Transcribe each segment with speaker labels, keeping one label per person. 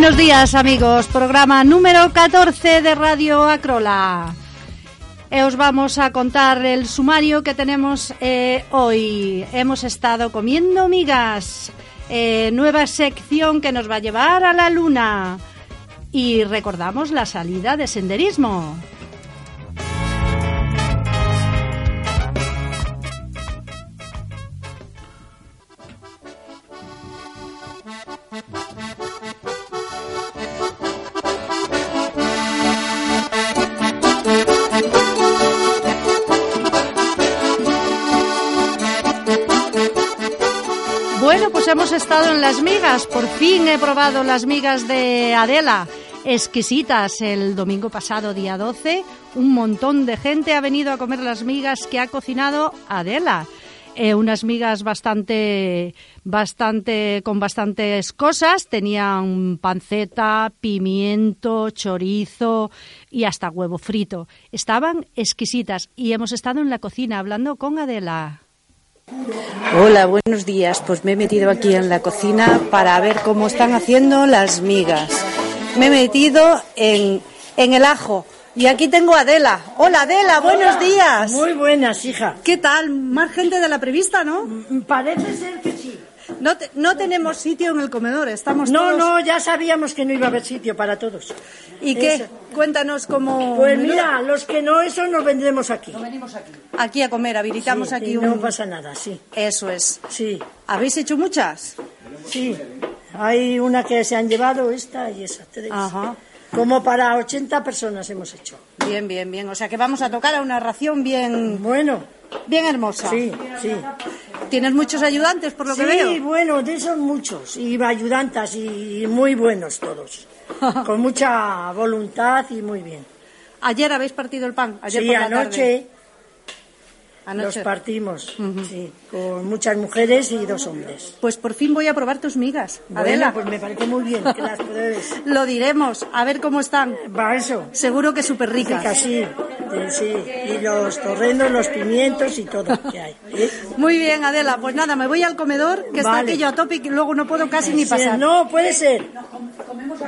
Speaker 1: buenos días amigos. Programa número 14 de Radio Acrola. E os vamos a contar el sumario que tenemos eh, hoy. Hemos estado comiendo migas. Eh, nueva sección que nos va a llevar a la luna. Y recordamos la salida de senderismo. Bueno, pues hemos estado en las migas. Por fin he probado las migas de Adela. Exquisitas. El domingo pasado, día 12, un montón de gente ha venido a comer las migas que ha cocinado Adela. Eh, unas migas bastante, bastante, con bastantes cosas. Tenían panceta, pimiento, chorizo y hasta huevo frito. Estaban exquisitas y hemos estado en la cocina hablando con Adela.
Speaker 2: Hola, buenos días. Pues me he metido aquí en la cocina para ver cómo están haciendo las migas. Me he metido en, en el ajo. Y aquí tengo a Adela. Hola Adela, buenos días.
Speaker 3: Muy buenas, hija.
Speaker 2: ¿Qué tal? Más gente de la prevista, ¿no?
Speaker 3: Parece ser que sí.
Speaker 2: No, te- no tenemos sitio en el comedor, estamos
Speaker 3: No,
Speaker 2: todos...
Speaker 3: no, ya sabíamos que no iba a haber sitio para todos.
Speaker 2: ¿Y qué?
Speaker 3: Eso.
Speaker 2: Cuéntanos cómo...
Speaker 3: Pues mira, los que no, eso nos vendremos aquí.
Speaker 2: Aquí a comer, habilitamos
Speaker 3: Sí,
Speaker 2: aquí
Speaker 3: y
Speaker 2: un...
Speaker 3: No pasa nada, sí.
Speaker 2: Eso es.
Speaker 3: Sí,
Speaker 2: ¿Habéis hecho muchas?
Speaker 3: sí. Hay una que se han llevado, esta y esa, tres.
Speaker 2: Ajá.
Speaker 3: Como para 80 personas hemos hecho.
Speaker 2: Bien, bien, bien. O sea que vamos a tocar a una ración bien,
Speaker 3: Bueno,
Speaker 2: bien hermosa.
Speaker 3: sí, sí.
Speaker 2: ¿Tienes muchos ayudantes, por lo que
Speaker 3: Sí,
Speaker 2: veo?
Speaker 3: bueno, de esos muchos. Y ayudantas y muy buenos todos. Con mucha voluntad y muy bien.
Speaker 2: Ayer habéis partido el pan. Ayer
Speaker 3: sí,
Speaker 2: por la
Speaker 3: anoche...
Speaker 2: tarde.
Speaker 3: Los
Speaker 2: Anoche.
Speaker 3: partimos, sí, con muchas mujeres y dos hombres.
Speaker 2: Pues por fin voy a probar tus migas.
Speaker 3: Bueno,
Speaker 2: Adela,
Speaker 3: pues me parece muy bien que las pruebes.
Speaker 2: lo diremos. A ver cómo están.
Speaker 3: Va eso,
Speaker 2: Seguro que súper ricas.
Speaker 3: ricas, sí, sí. Y los torrendos, los pimientos y todo que hay. ¿eh?
Speaker 2: Muy bien, Adela. Pues nada, me voy al comedor, que está
Speaker 3: Vale.
Speaker 2: aquello a tope y que luego no puedo casi ni
Speaker 3: Sí,
Speaker 2: pasar.
Speaker 3: No, puede ser.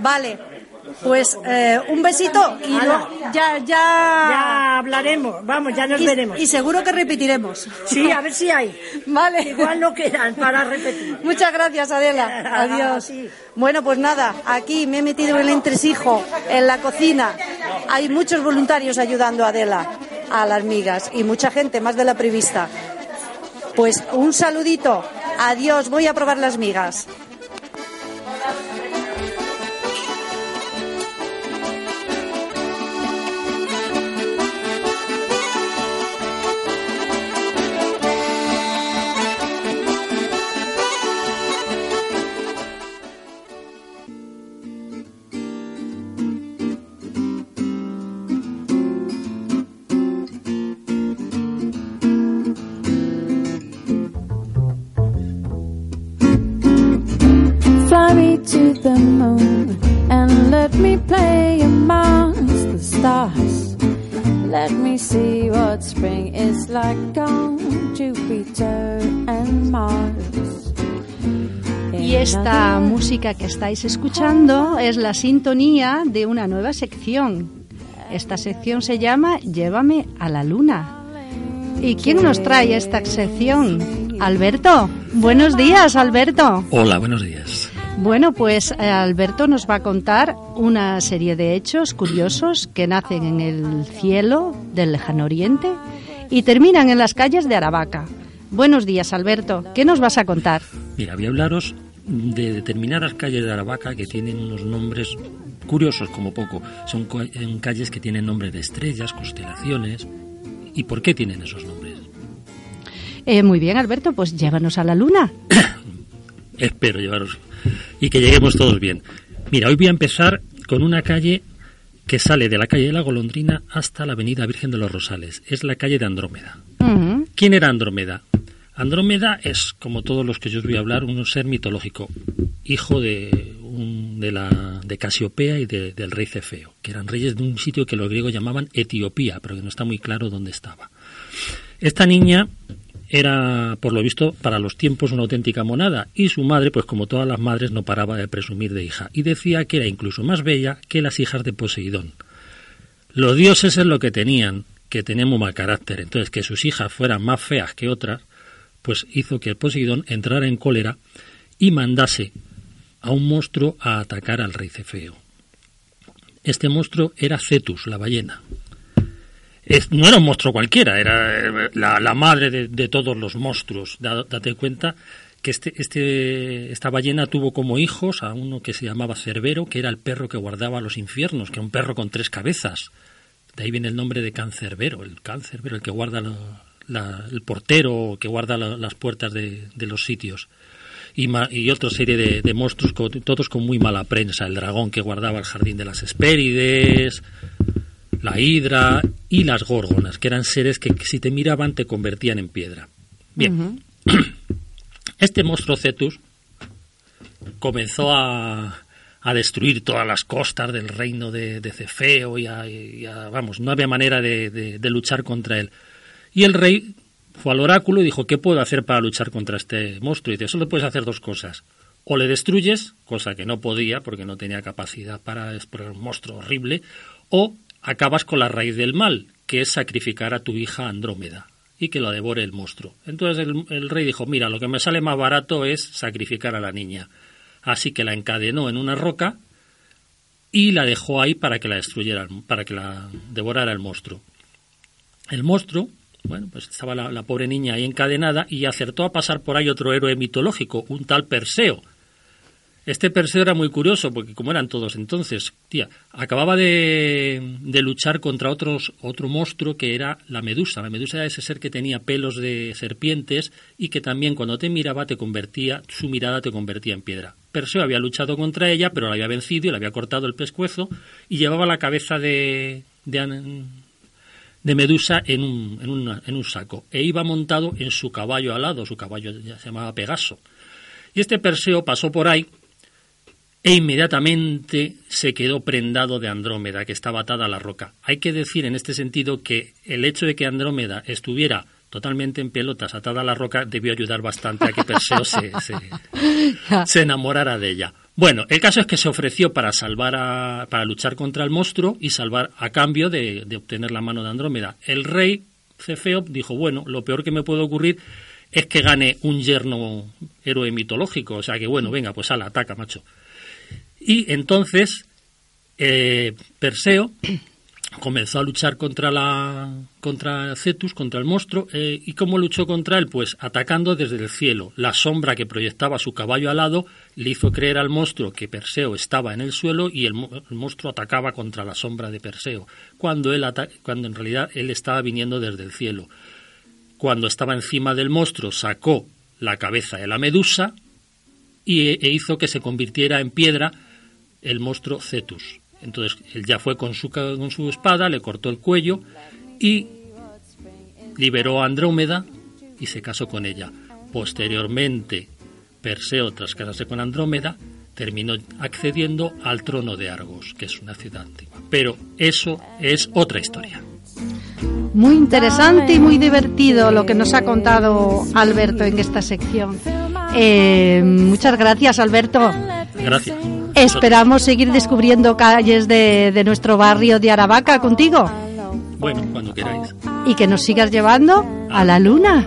Speaker 2: Vale. Pues eh, un besito y luego ya, ya...
Speaker 3: Ya hablaremos, vamos, ya nos
Speaker 2: Y-
Speaker 3: veremos.
Speaker 2: y seguro que repetiremos.
Speaker 3: Sí, a ver si hay.
Speaker 2: Vale.
Speaker 3: Igual no quedan para repetir.
Speaker 2: Muchas gracias, Adela. Adiós.
Speaker 3: Sí.
Speaker 2: Bueno, pues nada, aquí me he metido en el entresijo, en la cocina. Hay muchos voluntarios ayudando a Adela, a las migas, y mucha gente, más de la prevista. Pues un saludito. Adiós, voy a probar las migas.
Speaker 4: Me play amongst the stars. Let me see what spring is like on Jupiter and Mars.
Speaker 1: Y esta música que estáis escuchando es la sintonía de una nueva sección. Esta sección se llama Llévame a la luna. ¿Y quién nos trae esta sección? Alberto. Buenos días, Alberto.
Speaker 5: Hola, buenos días.
Speaker 1: Bueno, pues eh, Alberto nos va a contar una serie de hechos curiosos que nacen en el cielo del lejano oriente y terminan en las calles de Aravaca. Buenos días, Alberto. ¿Qué nos vas a contar?
Speaker 5: Mira, voy a hablaros de determinadas calles de Aravaca que tienen unos nombres curiosos como poco. Son calles que tienen nombres de estrellas, constelaciones. ¿Y por qué tienen esos nombres?
Speaker 1: Eh, muy bien, Alberto, pues llévanos a la luna.
Speaker 5: Espero llevaros y que lleguemos todos bien. Mira, hoy voy a empezar con una calle que sale de la calle de la Golondrina hasta la avenida Virgen de los Rosales. Es la calle de Andrómeda. ¿Quién era Andrómeda? Andrómeda es, como todos los que yo os voy a hablar, un ser mitológico, hijo de, un- de, la, de Casiopea y de- del rey Cefeo, que eran reyes de un sitio que los griegos llamaban Etiopía, pero que no está muy claro dónde estaba. Esta niña era, por lo visto, para los tiempos una auténtica monada, y su madre, pues como todas las madres, no paraba de presumir de hija, y decía que era incluso más bella que las hijas de Poseidón. Los dioses es lo que tenían, que tenían muy mal carácter, entonces que sus hijas fueran más feas que otras, pues hizo que el Poseidón entrara en cólera y mandase a un monstruo a atacar al rey Cefeo. Este monstruo era Cetus, la ballena, no era un monstruo cualquiera, era eh, la, madre de, todos los monstruos. Date cuenta que este, este, esta ballena tuvo como hijos a uno que se llamaba Cerbero, que era el perro que guardaba los infiernos, que era un perro con tres cabezas. De ahí viene el nombre de Cancerbero, el Cancerbero, el que guarda el portero, que guarda las puertas de, los sitios. Y, y, otra serie de, de monstruos, todos con muy mala prensa. El dragón que guardaba el jardín de las Hespérides, la hidra y las górgonas, que eran seres que si te miraban te convertían en piedra. Bien, este monstruo Cetus comenzó a, a, destruir todas las costas del reino de, Cefeo y, vamos, no había manera de, de, luchar contra él. Y el rey fue al oráculo y dijo, ¿qué puedo hacer para luchar contra este monstruo? Y dice, solo puedes hacer dos cosas. O le destruyes, cosa que no podía porque no tenía capacidad para, es un monstruo horrible, o acabas con la raíz del mal, que es sacrificar a tu hija Andrómeda y que lo devore el monstruo. Entonces el, rey dijo, mira, lo que me sale más barato es sacrificar a la niña. Así que la encadenó en una roca y la dejó ahí para que la destruyera, para que la devorara el monstruo. El monstruo, bueno, pues estaba la, la pobre niña ahí encadenada y acertó a pasar por ahí otro héroe mitológico, un tal Perseo, este Perseo era muy curioso, porque como eran todos entonces, tía, acababa de, de, luchar contra otros, otro monstruo que era la medusa. La medusa era ese ser que tenía pelos de serpientes y que también cuando te miraba te convertía, su mirada te convertía en piedra. Perseo había luchado contra ella, pero la había vencido y le había cortado el pescuezo y llevaba la cabeza de, de, de Medusa en un, en, una, en un saco e iba montado en su caballo alado, su caballo ya se llamaba Pegaso. Y este Perseo pasó por ahí e inmediatamente se quedó prendado de Andrómeda, que estaba atada a la roca. Hay que decir en este sentido que el hecho de que Andrómeda estuviera totalmente en pelotas atada a la roca debió ayudar bastante a que Perseo se, se, enamorara de ella. Bueno, el caso es que se ofreció para salvar a, para luchar contra el monstruo y salvar a cambio de, de obtener la mano de Andrómeda. El rey Cefeo dijo, bueno, lo peor que me puede ocurrir es que gane un yerno héroe mitológico. O sea que bueno, venga, pues ala, ataca, macho. Y entonces eh, Perseo comenzó a luchar contra la contra Cetus, contra el monstruo, eh, y cómo luchó contra él, pues atacando desde el cielo. La sombra que proyectaba su caballo alado le hizo creer al monstruo que Perseo estaba en el suelo y el, monstruo atacaba contra la sombra de Perseo, cuando él cuando en realidad él estaba viniendo desde el cielo. Cuando estaba encima del monstruo sacó la cabeza de la medusa y, e hizo que se convirtiera en piedra el monstruo Cetus. Entonces él ya fue con su, con su espada, le cortó el cuello y liberó a Andrómeda y se casó con ella. Posteriormente, Perseo, tras casarse con Andrómeda, terminó accediendo al trono de Argos, que es una ciudad antigua. Pero eso es otra historia.
Speaker 1: Muy interesante y muy divertido lo que nos ha contado Alberto en esta sección. Eh, muchas gracias, Alberto.
Speaker 5: Gracias.
Speaker 1: Esperamos seguir descubriendo calles de, de nuestro barrio de Aravaca contigo.
Speaker 5: Bueno, cuando queráis.
Speaker 1: Y que nos sigas llevando a la luna.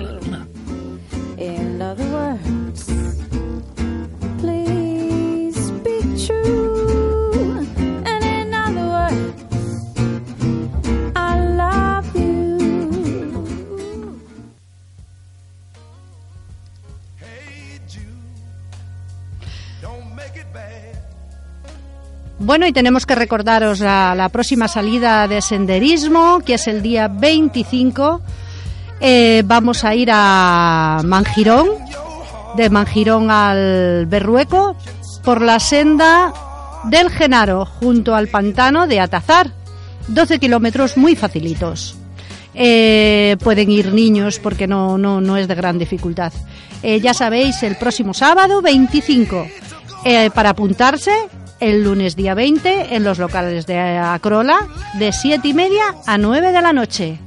Speaker 1: Bueno, y tenemos que recordaros la, próxima salida de senderismo, que es el día 25. Eh, vamos a ir a Mangirón, de Mangirón al Berrueco, por la senda del Genaro, junto al pantano de Atazar. 12 kilómetros muy facilitos. Eh, pueden ir niños porque no, no, no es de gran dificultad. Eh, ya sabéis, el próximo sábado 25. para apuntarse, el lunes día 20 en los locales de Acrola de 7 y media a 9 de la noche.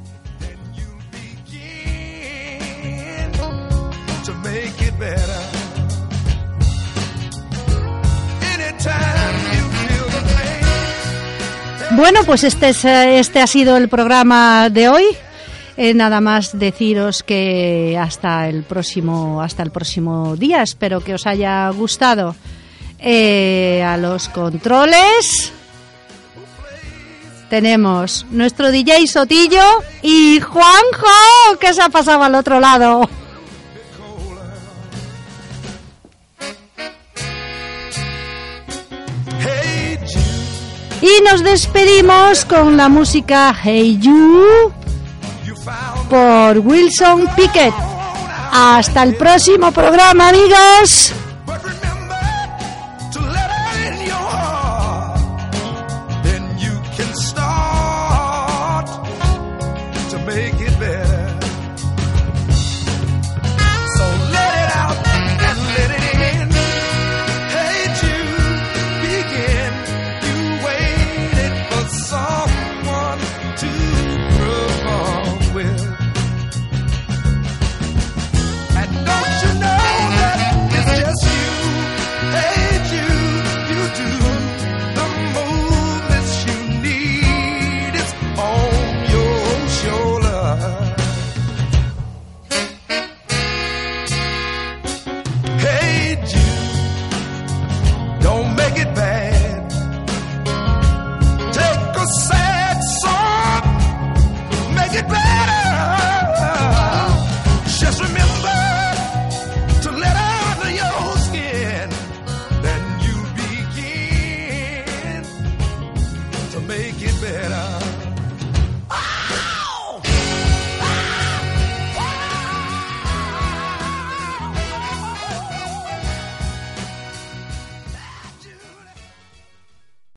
Speaker 1: Bueno, pues este, es, eh, este ha sido el programa de hoy. Eh, nada más deciros que hasta el próximo hasta el próximo día. Espero que os haya gustado. Eh, a los controles tenemos nuestro DJ Sotillo y Juanjo que se ha pasado al otro lado. Y nos despedimos con la música Hey You por Wilson Pickett. Hasta el próximo programa, amigos. make it better.